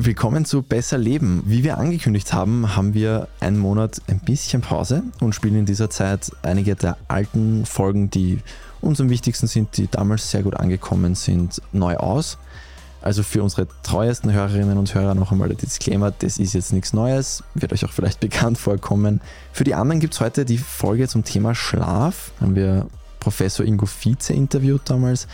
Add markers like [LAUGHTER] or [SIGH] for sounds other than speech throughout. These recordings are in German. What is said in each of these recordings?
Willkommen zu Besser Leben. Wie wir angekündigt haben, haben wir einen Monat ein bisschen Pause und spielen in dieser Zeit einige der alten Folgen, die uns am wichtigsten sind, die damals sehr gut angekommen sind, neu aus. Also für unsere treuesten Hörerinnen und Hörer noch einmal der Disclaimer, das ist jetzt nichts Neues, wird euch auch vielleicht [LAUGHS] bekannt vorkommen. Für die anderen gibt es heute die Folge zum Thema Schlaf. Haben wir Professor Ingo Vize interviewt damals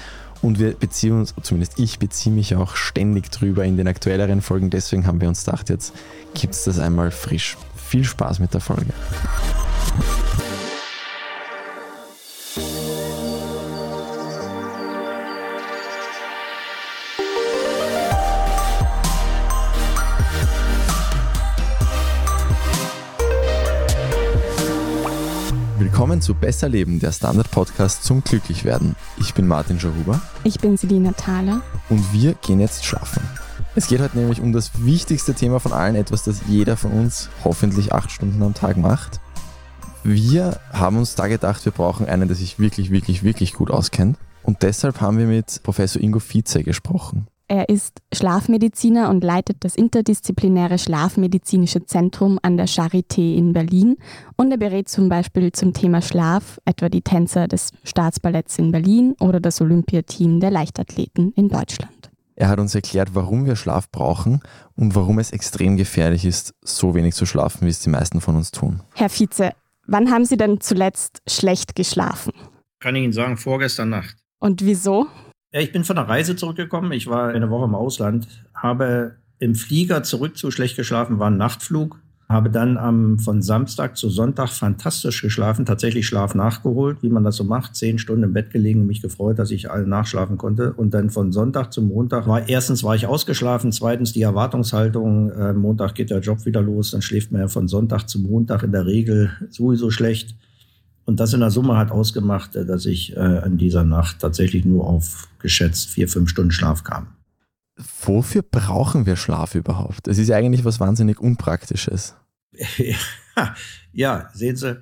und wir beziehen uns, zumindest ich beziehe mich auch ständig drüber in den aktuelleren Folgen. Deswegen haben wir uns gedacht, jetzt gibt es das einmal frisch. Viel Spaß mit der Folge. Willkommen zu Besser Leben, der Standard-Podcast zum Glücklichwerden. Ich bin Martin Schahuber. Ich bin Selina Thaler. Und wir gehen jetzt schlafen. Es geht heute nämlich um das wichtigste Thema von allen, etwas, das jeder von uns hoffentlich acht Stunden am Tag macht. Wir haben uns da gedacht, wir brauchen einen, der sich wirklich, wirklich, wirklich gut auskennt. Und deshalb haben wir mit Professor Ingo Vize gesprochen. Er ist Schlafmediziner und leitet das interdisziplinäre Schlafmedizinische Zentrum an der Charité in Berlin. Und er berät zum Beispiel zum Thema Schlaf etwa die Tänzer des Staatsballetts in Berlin oder das Olympiateam der Leichtathleten in Deutschland. Er hat uns erklärt, warum wir Schlaf brauchen und warum es extrem gefährlich ist, so wenig zu schlafen, wie es die meisten von uns tun. Herr Vize, wann haben Sie denn zuletzt schlecht geschlafen? Kann ich Ihnen sagen, vorgestern Nacht. Und wieso? Ich bin von der Reise zurückgekommen. Ich war eine Woche im Ausland, habe im Flieger zurück zu schlecht geschlafen, war ein Nachtflug. Habe dann am, von Samstag zu Sonntag fantastisch geschlafen, tatsächlich Schlaf nachgeholt, wie man das so macht. Zehn Stunden im Bett gelegen mich gefreut, dass ich alle nachschlafen konnte. Und dann von Sonntag zu Montag war erstens war ich ausgeschlafen, zweitens die Erwartungshaltung, äh, Montag geht der Job wieder los, dann schläft man ja von Sonntag zu Montag in der Regel sowieso schlecht. Und das in der Summe hat ausgemacht, äh, dass ich äh, an dieser Nacht tatsächlich nur auf geschätzt vier, fünf Stunden Schlaf kam. Wofür brauchen wir Schlaf überhaupt? Es ist ja eigentlich was wahnsinnig Unpraktisches. [LAUGHS] ja, sehen Sie,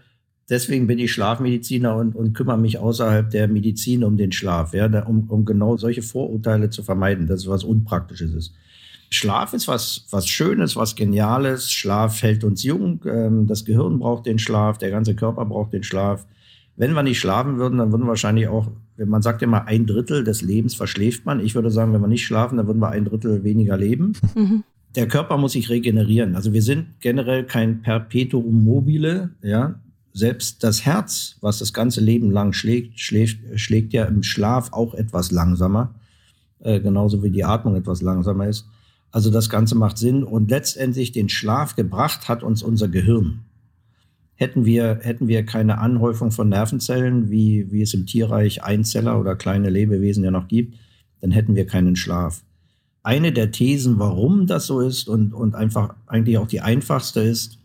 deswegen bin ich Schlafmediziner und, und kümmere mich außerhalb der Medizin um den Schlaf, ja, um, um genau solche Vorurteile zu vermeiden, dass es was Unpraktisches ist. Schlaf ist was, was Schönes, was Geniales. Schlaf hält uns jung. Ähm, das Gehirn braucht den Schlaf, der ganze Körper braucht den Schlaf. Wenn wir nicht schlafen würden, dann würden wir wahrscheinlich auch, wenn man sagt immer, ein Drittel des Lebens verschläft man. Ich würde sagen, wenn wir nicht schlafen, dann würden wir ein Drittel weniger leben. Mhm. Der Körper muss sich regenerieren. Also wir sind generell kein Perpetuum mobile, ja. Selbst das Herz, was das ganze Leben lang schlägt, schlägt, schlägt ja im Schlaf auch etwas langsamer. Äh, genauso wie die Atmung etwas langsamer ist. Also das Ganze macht Sinn und letztendlich den Schlaf gebracht hat uns unser Gehirn. Hätten wir, hätten wir keine Anhäufung von Nervenzellen, wie, wie es im Tierreich Einzeller oder kleine Lebewesen ja noch gibt, dann hätten wir keinen Schlaf. Eine der Thesen, warum das so ist und, und einfach eigentlich auch die einfachste ist,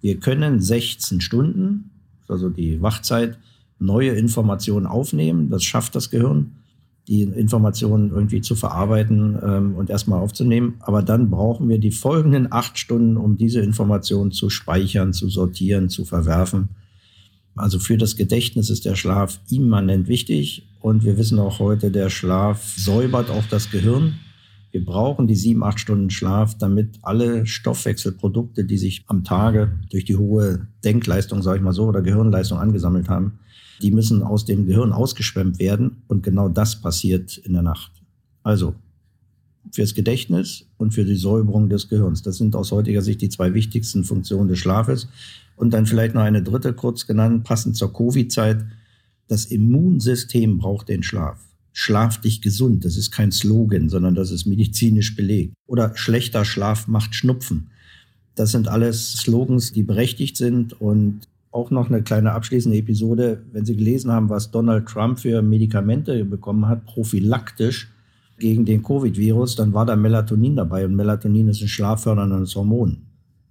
wir können 16 Stunden, also die Wachzeit, neue Informationen aufnehmen. Das schafft das Gehirn die Informationen irgendwie zu verarbeiten ähm, und erstmal aufzunehmen. Aber dann brauchen wir die folgenden acht Stunden, um diese Informationen zu speichern, zu sortieren, zu verwerfen. Also für das Gedächtnis ist der Schlaf immanent wichtig. Und wir wissen auch heute, der Schlaf säubert auch das Gehirn. Wir brauchen die sieben, acht Stunden Schlaf, damit alle Stoffwechselprodukte, die sich am Tage durch die hohe Denkleistung, sage ich mal so, oder Gehirnleistung angesammelt haben, die müssen aus dem Gehirn ausgeschwemmt werden und genau das passiert in der Nacht. Also fürs Gedächtnis und für die Säuberung des Gehirns. Das sind aus heutiger Sicht die zwei wichtigsten Funktionen des Schlafes. Und dann vielleicht noch eine dritte kurz genannt, passend zur Covid-Zeit. Das Immunsystem braucht den Schlaf. Schlaf dich gesund, das ist kein Slogan, sondern das ist medizinisch belegt. Oder schlechter Schlaf macht Schnupfen. Das sind alles Slogans, die berechtigt sind und auch noch eine kleine abschließende Episode. Wenn Sie gelesen haben, was Donald Trump für Medikamente bekommen hat, prophylaktisch gegen den Covid-Virus, dann war da Melatonin dabei und Melatonin ist ein schlafförderndes Hormon.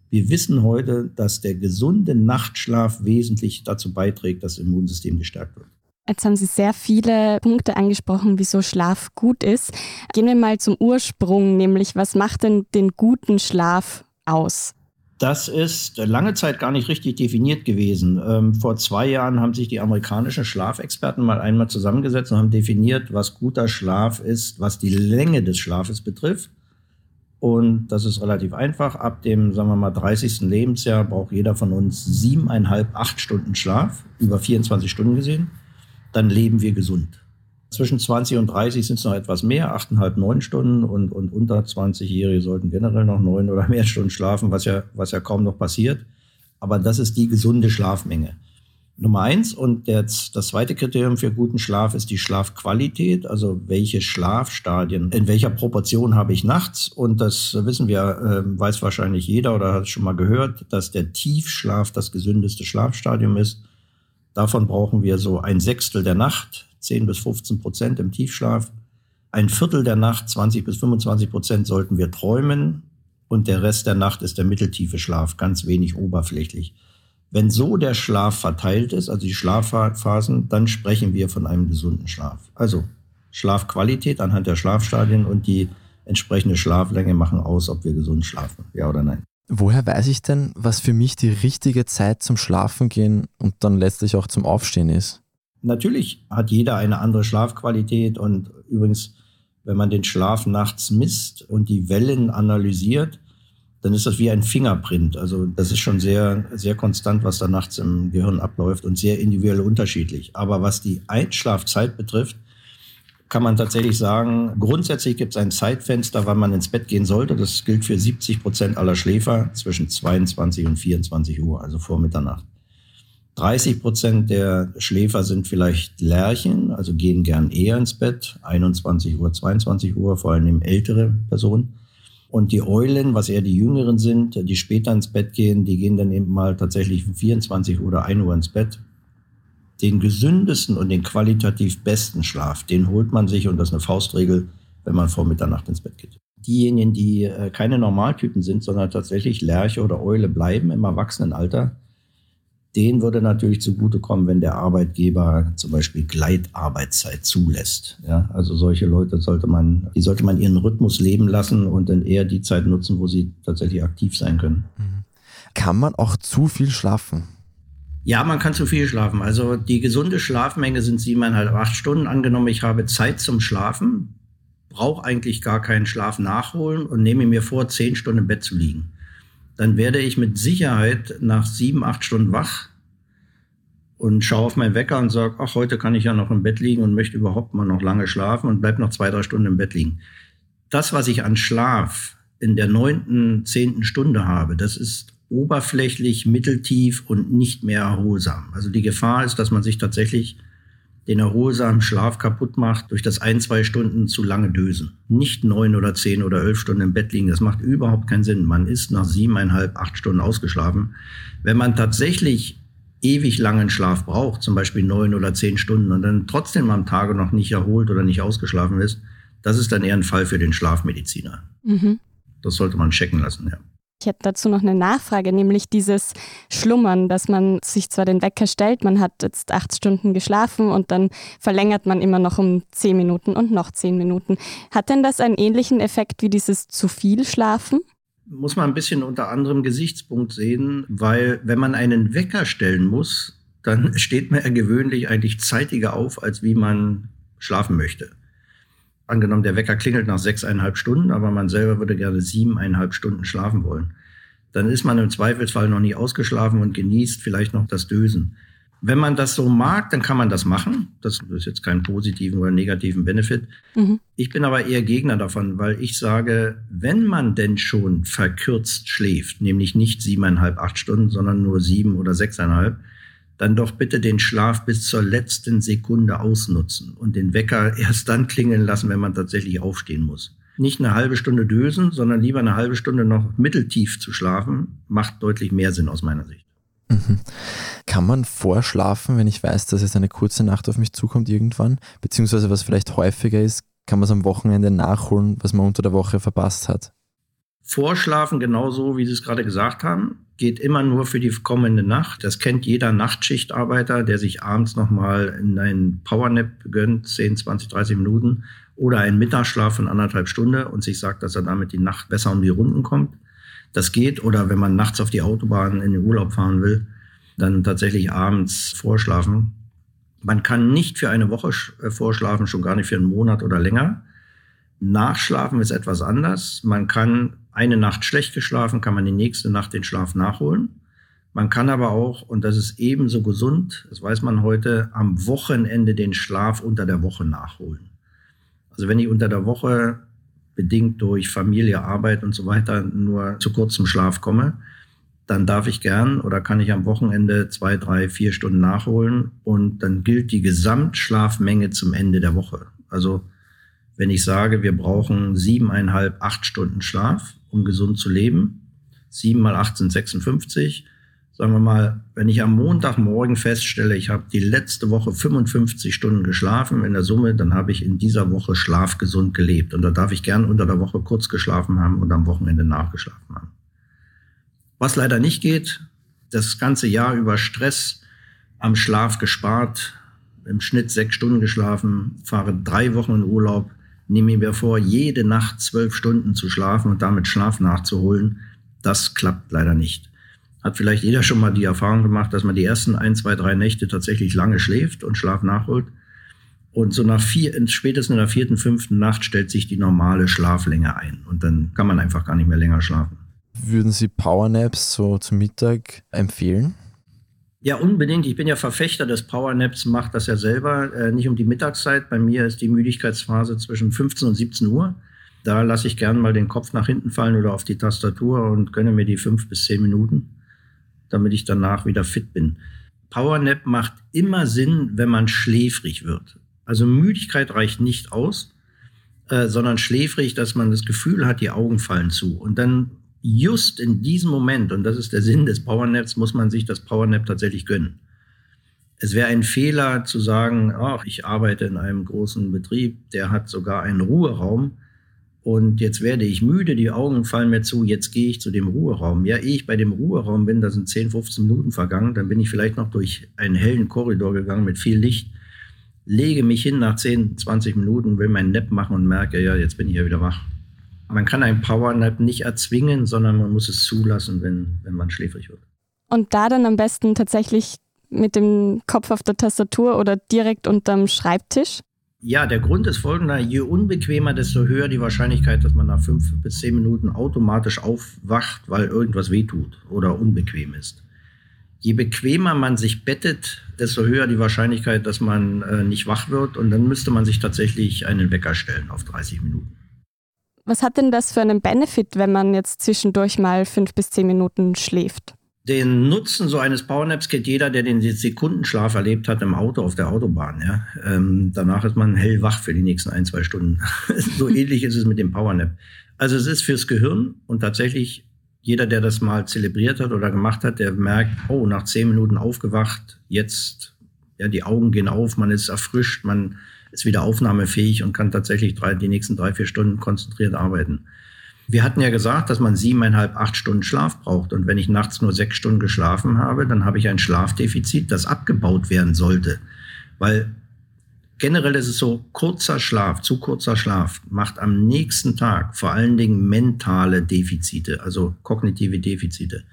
Wir wissen heute, dass der gesunde Nachtschlaf wesentlich dazu beiträgt, dass das Immunsystem gestärkt wird. Jetzt haben Sie sehr viele Punkte angesprochen, wieso Schlaf gut ist. Gehen wir mal zum Ursprung, nämlich was macht denn den guten Schlaf aus? Das ist lange Zeit gar nicht richtig definiert gewesen. Ähm, vor zwei Jahren haben sich die amerikanischen Schlafexperten mal einmal zusammengesetzt und haben definiert, was guter Schlaf ist, was die Länge des Schlafes betrifft. Und das ist relativ einfach. Ab dem, sagen wir mal, 30. Lebensjahr braucht jeder von uns siebeneinhalb, acht Stunden Schlaf, über 24 Stunden gesehen. Dann leben wir gesund. Zwischen 20 und 30 sind es noch etwas mehr, achteinhalb, neun Stunden und, und unter 20-Jährige sollten generell noch neun oder mehr Stunden schlafen, was ja, was ja kaum noch passiert. Aber das ist die gesunde Schlafmenge. Nummer eins und das, das zweite Kriterium für guten Schlaf ist die Schlafqualität, also welche Schlafstadien, in welcher Proportion habe ich nachts. Und das wissen wir, äh, weiß wahrscheinlich jeder oder hat es schon mal gehört, dass der Tiefschlaf das gesündeste Schlafstadium ist. Davon brauchen wir so ein Sechstel der Nacht, 10 bis 15 Prozent im Tiefschlaf. Ein Viertel der Nacht, 20 bis 25 Prozent sollten wir träumen. Und der Rest der Nacht ist der mitteltiefe Schlaf, ganz wenig oberflächlich. Wenn so der Schlaf verteilt ist, also die Schlafphasen, dann sprechen wir von einem gesunden Schlaf. Also Schlafqualität anhand der Schlafstadien und die entsprechende Schlaflänge machen aus, ob wir gesund schlafen, ja oder nein. Woher weiß ich denn, was für mich die richtige Zeit zum Schlafen gehen und dann letztlich auch zum Aufstehen ist? Natürlich hat jeder eine andere Schlafqualität und übrigens, wenn man den Schlaf nachts misst und die Wellen analysiert, dann ist das wie ein Fingerprint. Also das ist schon sehr, sehr konstant, was da nachts im Gehirn abläuft und sehr individuell unterschiedlich. Aber was die Einschlafzeit betrifft, kann man tatsächlich sagen, grundsätzlich gibt es ein Zeitfenster, wann man ins Bett gehen sollte. Das gilt für 70 Prozent aller Schläfer zwischen 22 und 24 Uhr, also vor Mitternacht. 30 Prozent der Schläfer sind vielleicht Lerchen, also gehen gern eher ins Bett, 21 Uhr, 22 Uhr, vor allem ältere Personen. Und die Eulen, was eher die Jüngeren sind, die später ins Bett gehen, die gehen dann eben mal tatsächlich um 24 oder 1 Uhr ins Bett. Den gesündesten und den qualitativ besten Schlaf, den holt man sich, und das ist eine Faustregel, wenn man vor Mitternacht ins Bett geht. Diejenigen, die äh, keine Normaltypen sind, sondern tatsächlich Lerche oder Eule bleiben im Erwachsenenalter, den würde natürlich zugutekommen, wenn der Arbeitgeber zum Beispiel Gleitarbeitszeit zulässt. Ja, also solche Leute sollte man, die sollte man ihren Rhythmus leben lassen und dann eher die Zeit nutzen, wo sie tatsächlich aktiv sein können. Mhm. Kann man auch zu viel schlafen? Ja, man kann zu viel schlafen. Also die gesunde Schlafmenge sind siebeneinhalb, acht Stunden. Angenommen, ich habe Zeit zum Schlafen, brauche eigentlich gar keinen Schlaf nachholen und nehme mir vor, zehn Stunden im Bett zu liegen dann werde ich mit Sicherheit nach sieben, acht Stunden wach und schaue auf meinen Wecker und sage, ach, heute kann ich ja noch im Bett liegen und möchte überhaupt mal noch lange schlafen und bleib noch zwei, drei Stunden im Bett liegen. Das, was ich an Schlaf in der neunten, zehnten Stunde habe, das ist oberflächlich, mitteltief und nicht mehr erholsam. Also die Gefahr ist, dass man sich tatsächlich den erholsamen Schlaf kaputt macht durch das ein, zwei Stunden zu lange Dösen. Nicht neun oder zehn oder elf Stunden im Bett liegen. Das macht überhaupt keinen Sinn. Man ist nach siebeneinhalb, acht Stunden ausgeschlafen. Wenn man tatsächlich ewig langen Schlaf braucht, zum Beispiel neun oder zehn Stunden und dann trotzdem am Tage noch nicht erholt oder nicht ausgeschlafen ist, das ist dann eher ein Fall für den Schlafmediziner. Mhm. Das sollte man checken lassen, ja. Ich hätte dazu noch eine Nachfrage, nämlich dieses Schlummern, dass man sich zwar den Wecker stellt, man hat jetzt acht Stunden geschlafen und dann verlängert man immer noch um zehn Minuten und noch zehn Minuten. Hat denn das einen ähnlichen Effekt wie dieses zu viel Schlafen? Muss man ein bisschen unter anderem Gesichtspunkt sehen, weil wenn man einen Wecker stellen muss, dann [LAUGHS] steht man ja gewöhnlich eigentlich zeitiger auf, als wie man schlafen möchte angenommen, der Wecker klingelt nach sechseinhalb Stunden, aber man selber würde gerne siebeneinhalb Stunden schlafen wollen. Dann ist man im Zweifelsfall noch nie ausgeschlafen und genießt vielleicht noch das Dösen. Wenn man das so mag, dann kann man das machen. Das ist jetzt keinen positiven oder negativen Benefit. Mhm. Ich bin aber eher Gegner davon, weil ich sage, wenn man denn schon verkürzt schläft, nämlich nicht siebeneinhalb, acht Stunden, sondern nur sieben oder sechseinhalb, dann doch bitte den Schlaf bis zur letzten Sekunde ausnutzen und den Wecker erst dann klingeln lassen, wenn man tatsächlich aufstehen muss. Nicht eine halbe Stunde dösen, sondern lieber eine halbe Stunde noch mitteltief zu schlafen, macht deutlich mehr Sinn aus meiner Sicht. Mhm. Kann man vorschlafen, wenn ich weiß, dass jetzt eine kurze Nacht auf mich zukommt irgendwann? Beziehungsweise was vielleicht häufiger ist, kann man es am Wochenende nachholen, was man unter der Woche verpasst hat? Vorschlafen, genauso wie Sie es gerade gesagt haben, geht immer nur für die kommende Nacht. Das kennt jeder Nachtschichtarbeiter, der sich abends nochmal in einen Powernap gönnt, 10, 20, 30 Minuten oder einen Mittagsschlaf von anderthalb Stunden und sich sagt, dass er damit die Nacht besser um die Runden kommt. Das geht. Oder wenn man nachts auf die Autobahn in den Urlaub fahren will, dann tatsächlich abends vorschlafen. Man kann nicht für eine Woche äh, vorschlafen, schon gar nicht für einen Monat oder länger. Nachschlafen ist etwas anders. Man kann eine Nacht schlecht geschlafen, kann man die nächste Nacht den Schlaf nachholen. Man kann aber auch, und das ist ebenso gesund, das weiß man heute, am Wochenende den Schlaf unter der Woche nachholen. Also wenn ich unter der Woche bedingt durch Familie, Arbeit und so weiter nur zu kurzem Schlaf komme, dann darf ich gern oder kann ich am Wochenende zwei, drei, vier Stunden nachholen und dann gilt die Gesamtschlafmenge zum Ende der Woche. Also wenn ich sage, wir brauchen siebeneinhalb, acht Stunden Schlaf, um gesund zu leben, sieben mal acht sind 56, sagen wir mal, wenn ich am Montagmorgen feststelle, ich habe die letzte Woche 55 Stunden geschlafen in der Summe, dann habe ich in dieser Woche schlafgesund gelebt. Und da darf ich gern unter der Woche kurz geschlafen haben und am Wochenende nachgeschlafen haben. Was leider nicht geht, das ganze Jahr über Stress am Schlaf gespart, im Schnitt sechs Stunden geschlafen, fahre drei Wochen in Urlaub, nehme mir vor, jede Nacht zwölf Stunden zu schlafen und damit Schlaf nachzuholen. Das klappt leider nicht hat vielleicht jeder schon mal die Erfahrung gemacht, dass man die ersten ein, zwei, drei Nächte tatsächlich lange schläft und Schlaf nachholt. Und so nach vier, spätestens in der vierten, fünften Nacht stellt sich die normale Schlaflänge ein. Und dann kann man einfach gar nicht mehr länger schlafen. Würden Sie Powernaps so zum Mittag empfehlen? Ja, unbedingt. Ich bin ja Verfechter des Powernaps, mache das ja selber. Äh, nicht um die Mittagszeit. Bei mir ist die Müdigkeitsphase zwischen 15 und 17 Uhr. Da lasse ich gern mal den Kopf nach hinten fallen oder auf die Tastatur und gönne mir die fünf bis zehn Minuten damit ich danach wieder fit bin. Powernap macht immer Sinn, wenn man schläfrig wird. Also Müdigkeit reicht nicht aus, äh, sondern schläfrig, dass man das Gefühl hat, die Augen fallen zu. Und dann just in diesem Moment, und das ist der Sinn des Powernaps, muss man sich das Powernap tatsächlich gönnen. Es wäre ein Fehler zu sagen, ach, ich arbeite in einem großen Betrieb, der hat sogar einen Ruheraum und jetzt werde ich müde, die Augen fallen mir zu, jetzt gehe ich zu dem Ruheraum. Ja, ehe ich bei dem Ruheraum bin, da sind 10, 15 Minuten vergangen, dann bin ich vielleicht noch durch einen hellen Korridor gegangen mit viel Licht, lege mich hin nach 10, 20 Minuten, will meinen Nap machen und merke, ja, jetzt bin ich ja wieder wach. Man kann einen Powernap nicht erzwingen, sondern man muss es zulassen, wenn, wenn man schläfrig wird. Und da dann am besten tatsächlich mit dem Kopf auf der Tastatur oder direkt unterm Schreibtisch? Ja, der Grund ist folgender. Je unbequemer, desto höher die Wahrscheinlichkeit, dass man nach fünf bis zehn Minuten automatisch aufwacht, weil irgendwas wehtut oder unbequem ist. Je bequemer man sich bettet, desto höher die Wahrscheinlichkeit, dass man äh, nicht wach wird. Und dann müsste man sich tatsächlich einen Wecker stellen auf 30 Minuten. Was hat denn das für einen Benefit, wenn man jetzt zwischendurch mal fünf bis zehn Minuten schläft? Den Nutzen so eines Powernaps kennt jeder, der den Sekundenschlaf erlebt hat im Auto auf der Autobahn. Ja? Ähm, danach ist man hellwach für die nächsten ein, zwei Stunden. [LAUGHS] so [LAUGHS] ähnlich ist es mit dem Powernap. Also es ist fürs Gehirn und tatsächlich jeder, der das mal zelebriert hat oder gemacht hat, der merkt, oh, nach zehn Minuten aufgewacht, jetzt, ja, die Augen gehen auf, man ist erfrischt, man ist wieder aufnahmefähig und kann tatsächlich drei, die nächsten drei, vier Stunden konzentriert arbeiten. Wir hatten ja gesagt, dass man siebeneinhalb, acht Stunden Schlaf braucht. Und wenn ich nachts nur sechs Stunden geschlafen habe, dann habe ich ein Schlafdefizit, das abgebaut werden sollte. Weil generell ist es so, kurzer Schlaf, zu kurzer Schlaf macht am nächsten Tag vor allen Dingen mentale Defizite, also kognitive Defizite.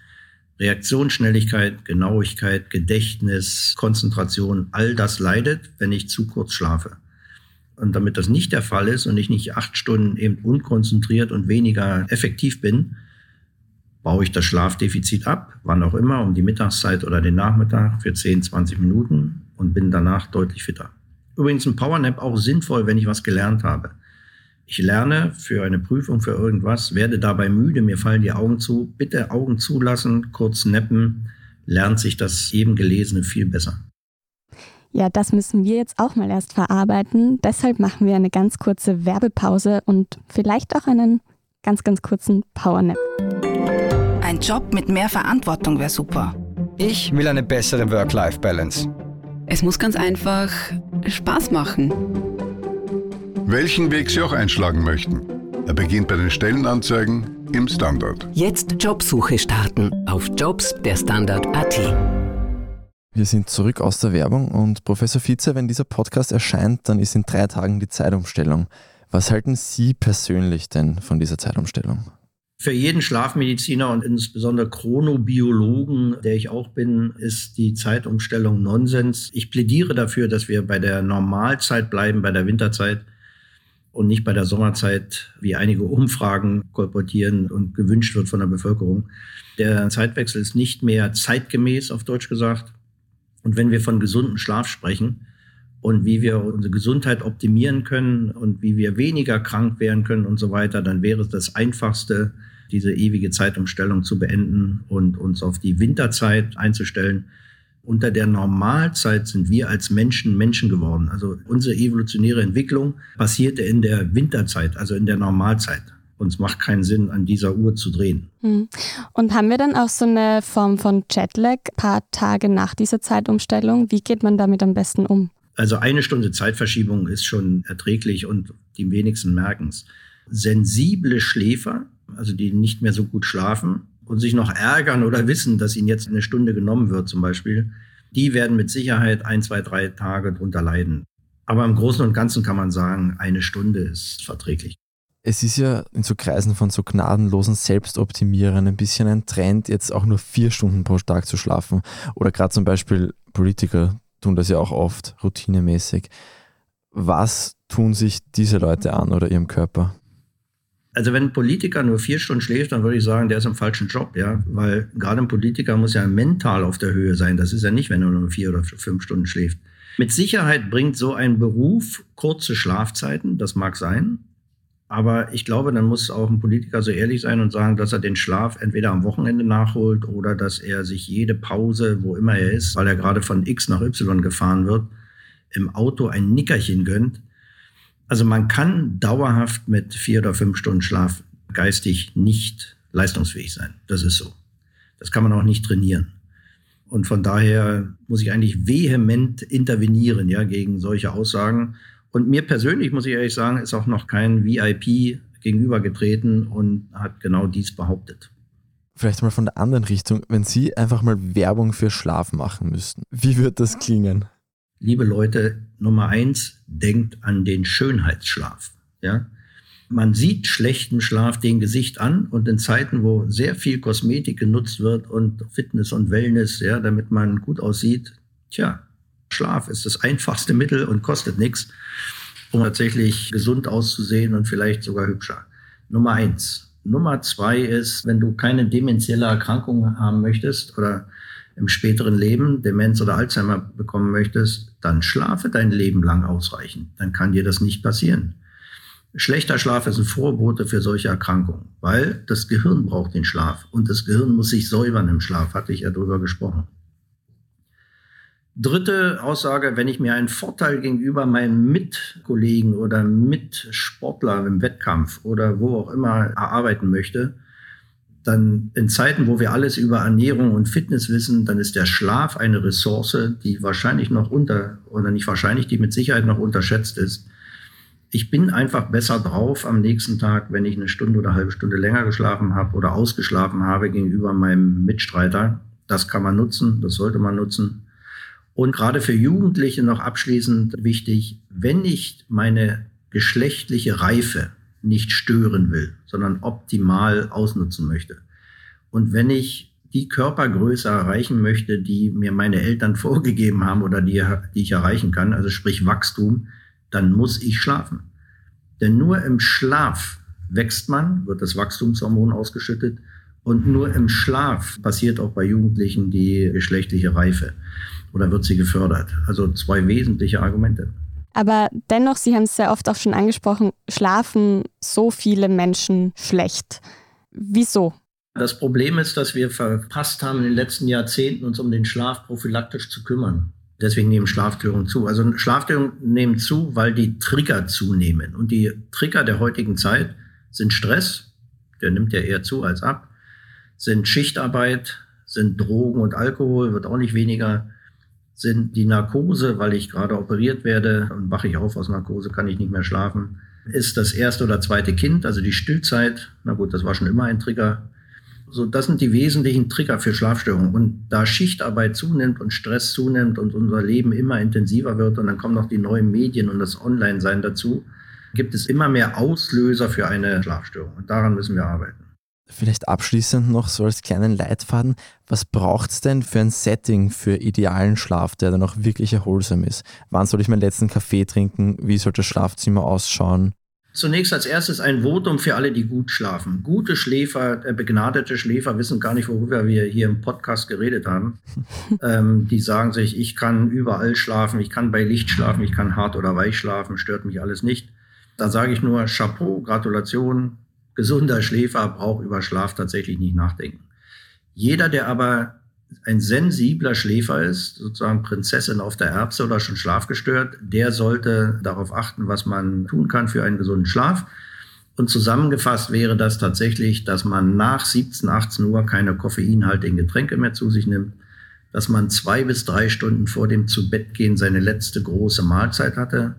Reaktionsschnelligkeit, Genauigkeit, Gedächtnis, Konzentration, all das leidet, wenn ich zu kurz schlafe. Und damit das nicht der Fall ist und ich nicht acht Stunden eben unkonzentriert und weniger effektiv bin, baue ich das Schlafdefizit ab, wann auch immer, um die Mittagszeit oder den Nachmittag für 10, 20 Minuten und bin danach deutlich fitter. Übrigens ein Powernap auch sinnvoll, wenn ich was gelernt habe. Ich lerne für eine Prüfung, für irgendwas, werde dabei müde, mir fallen die Augen zu. Bitte Augen zulassen, kurz neppen, lernt sich das eben Gelesene viel besser. Ja, das müssen wir jetzt auch mal erst verarbeiten. Deshalb machen wir eine ganz kurze Werbepause und vielleicht auch einen ganz, ganz kurzen Powernap. Ein Job mit mehr Verantwortung wäre super. Ich will eine bessere Work-Life-Balance. Es muss ganz einfach Spaß machen. Welchen Weg Sie auch einschlagen möchten. Er beginnt bei den Stellenanzeigen im Standard. Jetzt Jobsuche starten auf Jobs der Standard.at. Wir sind zurück aus der Werbung und Professor Vize, wenn dieser Podcast erscheint, dann ist in drei Tagen die Zeitumstellung. Was halten Sie persönlich denn von dieser Zeitumstellung? Für jeden Schlafmediziner und insbesondere Chronobiologen, der ich auch bin, ist die Zeitumstellung Nonsens. Ich plädiere dafür, dass wir bei der Normalzeit bleiben, bei der Winterzeit. und nicht bei der Sommerzeit, wie einige Umfragen kolportieren und gewünscht wird von der Bevölkerung. Der Zeitwechsel ist nicht mehr zeitgemäß, auf Deutsch gesagt. Und wenn wir von gesundem Schlaf sprechen und wie wir unsere Gesundheit optimieren können und wie wir weniger krank werden können und so weiter, dann wäre es das Einfachste, diese ewige Zeitumstellung zu beenden und uns auf die Winterzeit einzustellen. Unter der Normalzeit sind wir als Menschen Menschen geworden. Also unsere evolutionäre Entwicklung passierte in der Winterzeit, also in der Normalzeit. Und es macht keinen Sinn, an dieser Uhr zu drehen. Hm. Und haben wir dann auch so eine Form von Jetlag, paar Tage nach dieser Zeitumstellung? Wie geht man damit am besten um? Also eine Stunde Zeitverschiebung ist schon erträglich und die wenigsten merken es. Sensible Schläfer, also die nicht mehr so gut schlafen, und sich noch ärgern oder wissen, dass ihnen jetzt eine Stunde genommen wird zum Beispiel, die werden mit Sicherheit ein, zwei, drei Tage drunter leiden. Aber im Großen und Ganzen kann man sagen, eine Stunde ist verträglich. Es ist ja in so Kreisen von so gnadenlosen Selbstoptimierern ein bisschen ein Trend, jetzt auch nur vier Stunden pro Tag zu schlafen. Oder gerade zum Beispiel Politiker tun das ja auch oft routinemäßig. Was tun sich diese Leute an oder ihrem Körper? Also wenn ein Politiker nur vier Stunden schläft, dann würde ich sagen, der ist im falschen Job, ja, weil gerade ein Politiker muss ja mental auf der Höhe sein. Das ist ja nicht, wenn er nur vier oder fünf Stunden schläft. Mit Sicherheit bringt so ein Beruf kurze Schlafzeiten, das mag sein. Aber ich glaube, dann muss auch ein Politiker so ehrlich sein und sagen, dass er den Schlaf entweder am Wochenende nachholt oder dass er sich jede Pause, wo immer er ist, weil er gerade von X nach Y gefahren wird, im Auto ein Nickerchen gönnt also man kann dauerhaft mit vier oder fünf Stunden Schlaf geistig nicht leistungsfähig sein. Das ist so. Das kann man auch nicht trainieren. Und von daher muss ich eigentlich vehement intervenieren, ja, gegen solche Aussagen. Und mir persönlich, muss ich ehrlich sagen, ist auch noch kein VIP gegenübergetreten und hat genau dies behauptet. Vielleicht mal von der anderen Richtung, wenn Sie einfach mal Werbung für Schlaf machen müssten, wie wird das klingen? liebe Leute, Nummer eins, denkt an den Schönheitsschlaf. Ja? Man sieht schlechten Schlaf den Gesicht an und in Zeiten, wo sehr viel Kosmetik genutzt wird und Fitness und Wellness, ja, damit man gut aussieht, tja, Schlaf ist das einfachste Mittel und kostet nichts, um tatsächlich gesund auszusehen und vielleicht sogar hübscher. Nummer eins. Nummer zwei ist, wenn du keine demenzielle Erkrankung haben möchtest oder im späteren Leben Demenz oder Alzheimer bekommen möchtest, dann schlafe dein Leben lang ausreichend. Dann kann dir das nicht passieren. Schlechter Schlaf ist ein Vorbote für solche Erkrankungen, weil das Gehirn braucht den Schlaf und das Gehirn muss sich säubern im Schlaf, hatte ich ja drüber gesprochen. Dritte Aussage, wenn ich mir einen Vorteil gegenüber meinen Mitkollegen oder Mitsportler im Wettkampf oder wo auch immer erarbeiten möchte, dann in Zeiten, wo wir alles über Ernährung und Fitness wissen, dann ist der Schlaf eine Ressource, die wahrscheinlich noch unter, oder nicht wahrscheinlich, die mit Sicherheit noch unterschätzt ist. Ich bin einfach besser drauf am nächsten Tag, wenn ich eine Stunde oder eine halbe Stunde länger geschlafen habe oder ausgeschlafen habe gegenüber meinem Mitstreiter. Das kann man nutzen, das sollte man nutzen. Und gerade für Jugendliche noch abschließend wichtig, wenn ich meine geschlechtliche Reife nicht stören will, sondern optimal ausnutzen möchte. Und wenn ich die Körpergröße erreichen möchte, die mir meine Eltern [LAUGHS] vorgegeben haben oder die, die ich erreichen kann, also sprich Wachstum, dann muss ich schlafen. Denn nur im Schlaf wächst man, wird das Wachstumshormon ausgeschüttet und nur im Schlaf passiert auch bei Jugendlichen die geschlechtliche Reife oder wird sie gefördert. Also zwei wesentliche Argumente. Aber dennoch, Sie haben es sehr oft auch schon angesprochen, schlafen so viele Menschen schlecht. Wieso? Das Problem ist, dass wir verpasst haben, in den letzten Jahrzehnten uns um den Schlaf prophylaktisch zu kümmern. Deswegen nehmen Schlafstörungen zu. Also Schlafstörungen nehmen zu, weil die Trigger zunehmen. Und die Trigger der heutigen Zeit sind Stress, der nimmt ja eher zu als ab, sind Schichtarbeit, sind Drogen und Alkohol, wird auch nicht weniger, sind die Narkose, weil ich gerade operiert werde und wache ich auf aus Narkose, kann ich nicht mehr schlafen. Ist das erste oder zweite Kind, also die Stillzeit, na gut, das war schon immer ein Trigger. So, das sind die wesentlichen Trigger für Schlafstörungen. Und da Schichtarbeit zunimmt und Stress zunimmt und unser Leben immer intensiver wird und dann kommen noch die neuen Medien und das Online-Sein dazu, gibt es immer mehr Auslöser für eine Schlafstörung. Und daran müssen wir arbeiten. Vielleicht abschließend noch so als kleinen Leitfaden, was braucht es denn für ein Setting für idealen Schlaf, der dann auch wirklich erholsam ist? Wann soll ich meinen letzten Kaffee trinken? Wie soll das Schlafzimmer ausschauen? Zunächst als erstes ein Votum für alle, die gut schlafen. Gute Schläfer, äh, begnadete Schläfer wissen gar nicht, worüber wir hier im Podcast geredet haben. [LAUGHS] ähm, die sagen sich, ich kann überall schlafen, ich kann bei Licht schlafen, ich kann hart oder weich schlafen, stört mich alles nicht. Da sage ich nur Chapeau, Gratulation. Gesunder Schläfer braucht über Schlaf tatsächlich nicht nachdenken. Jeder, der aber ein sensibler Schläfer ist, sozusagen Prinzessin auf der Erbse oder schon schlafgestört, der sollte darauf achten, was man tun kann für einen gesunden Schlaf. Und zusammengefasst wäre das tatsächlich, dass man nach 17, 18 Uhr keine koffeinhaltigen Getränke mehr zu sich nimmt, dass man zwei bis drei Stunden vor dem Zubettgehen seine letzte große Mahlzeit hatte,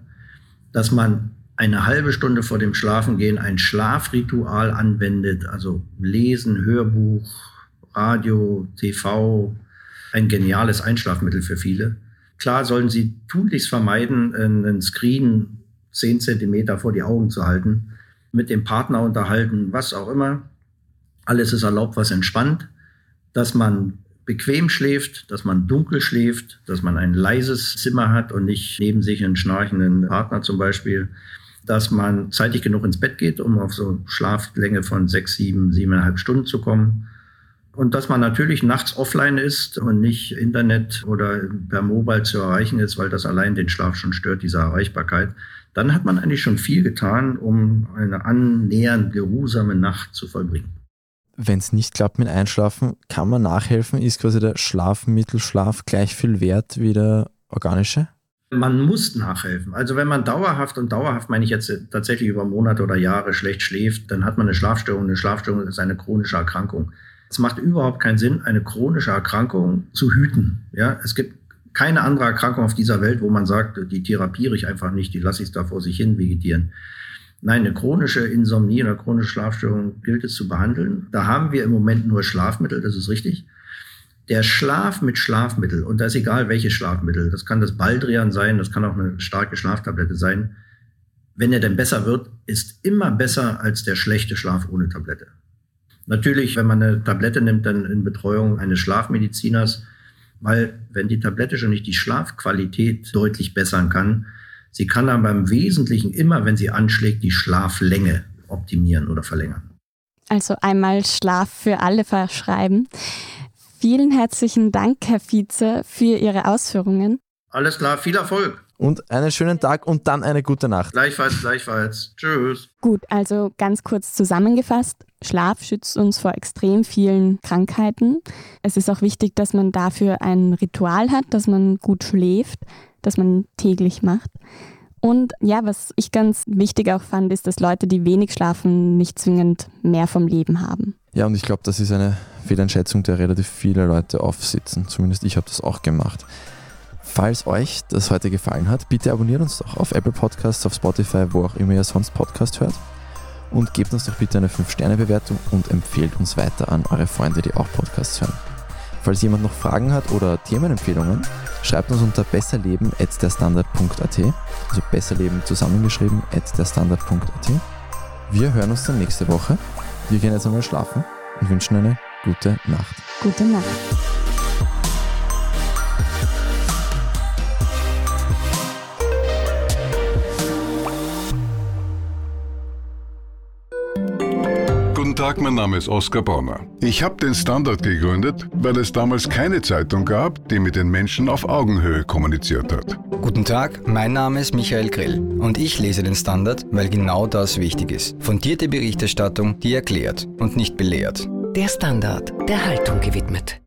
dass man eine halbe Stunde vor dem Schlafengehen ein Schlafritual anwendet, also Lesen, Hörbuch, Radio, TV, ein geniales Einschlafmittel für viele. Klar sollen sie tunlichst vermeiden, einen Screen zehn Zentimeter vor die Augen zu halten, mit dem Partner unterhalten, was auch immer. Alles ist erlaubt, was entspannt, dass man bequem schläft, dass man dunkel schläft, dass man ein leises Zimmer hat und nicht neben sich einen schnarchenden Partner zum Beispiel, dass man zeitig genug ins Bett geht, um auf so Schlaflänge von sechs, sieben, siebeneinhalb Stunden zu kommen und dass man natürlich nachts offline ist und nicht Internet oder per Mobile zu erreichen ist, weil das allein den Schlaf schon stört, diese Erreichbarkeit, dann hat man eigentlich schon viel getan, um eine annähernd geruhsame Nacht zu vollbringen. Wenn es nicht klappt mit Einschlafen, kann man nachhelfen? Ist quasi der Schlafmittelschlaf gleich viel wert wie der organische? Man muss nachhelfen. Also wenn man dauerhaft und dauerhaft meine ich jetzt tatsächlich über Monate oder Jahre schlecht schläft, dann hat man eine Schlafstörung. Eine Schlafstörung ist eine chronische Erkrankung. Es macht überhaupt keinen Sinn, eine chronische Erkrankung zu hüten. Ja, es gibt keine andere Erkrankung auf dieser Welt, wo man sagt, die therapiere ich einfach nicht, die lasse ich da vor sich hin vegetieren. Nein, eine chronische Insomnie oder chronische Schlafstörung gilt es zu behandeln. Da haben wir im Moment nur Schlafmittel, das ist richtig. Der Schlaf mit Schlafmittel, und da ist egal welche Schlafmittel, das kann das Baldrian sein, das kann auch eine starke Schlaftablette sein, wenn er denn besser wird, ist immer besser als der schlechte Schlaf ohne Tablette. Natürlich, wenn man eine Tablette nimmt, dann in Betreuung eines Schlafmediziners, weil wenn die Tablette schon nicht die Schlafqualität deutlich bessern kann, sie kann aber im Wesentlichen immer, wenn sie anschlägt, die Schlaflänge optimieren oder verlängern. Also einmal Schlaf für alle verschreiben. Vielen herzlichen Dank, Herr Vize, für Ihre Ausführungen. Alles klar, viel Erfolg. Und einen schönen Tag und dann eine gute Nacht. Gleichfalls, gleichfalls. Tschüss. Gut, also ganz kurz zusammengefasst. Schlaf schützt uns vor extrem vielen Krankheiten. Es ist auch wichtig, dass man dafür ein Ritual hat, dass man gut schläft, dass man täglich macht. Und ja, was ich ganz wichtig auch fand, ist, dass Leute, die wenig schlafen, nicht zwingend mehr vom Leben haben. Ja, und ich glaube, das ist eine Fehleinschätzung, der relativ viele Leute aufsitzen. Zumindest ich habe das auch gemacht. Falls euch das heute gefallen hat, bitte abonniert uns doch auf Apple Podcasts, auf Spotify, wo auch immer ihr sonst Podcast hört. Und gebt uns doch bitte eine 5-Sterne-Bewertung und empfehlt uns weiter an eure Freunde, die auch Podcasts hören. Falls jemand noch Fragen hat oder Themenempfehlungen, schreibt uns unter besserleben.derstandard.at, also besserleben zusammengeschrieben at derstandard.at. Wir hören uns dann nächste Woche. Wir gehen jetzt einmal schlafen und wünschen eine gute Nacht. Gute Nacht. Tag, mein Name ist Oskar Bonner. Ich habe den Standard gegründet, weil es damals keine Zeitung gab, die mit den Menschen auf Augenhöhe kommuniziert hat. Guten Tag, mein Name ist Michael Grill und ich lese den Standard, weil genau das wichtig ist. Fundierte Berichterstattung, die erklärt und nicht belehrt. Der Standard, der Haltung gewidmet.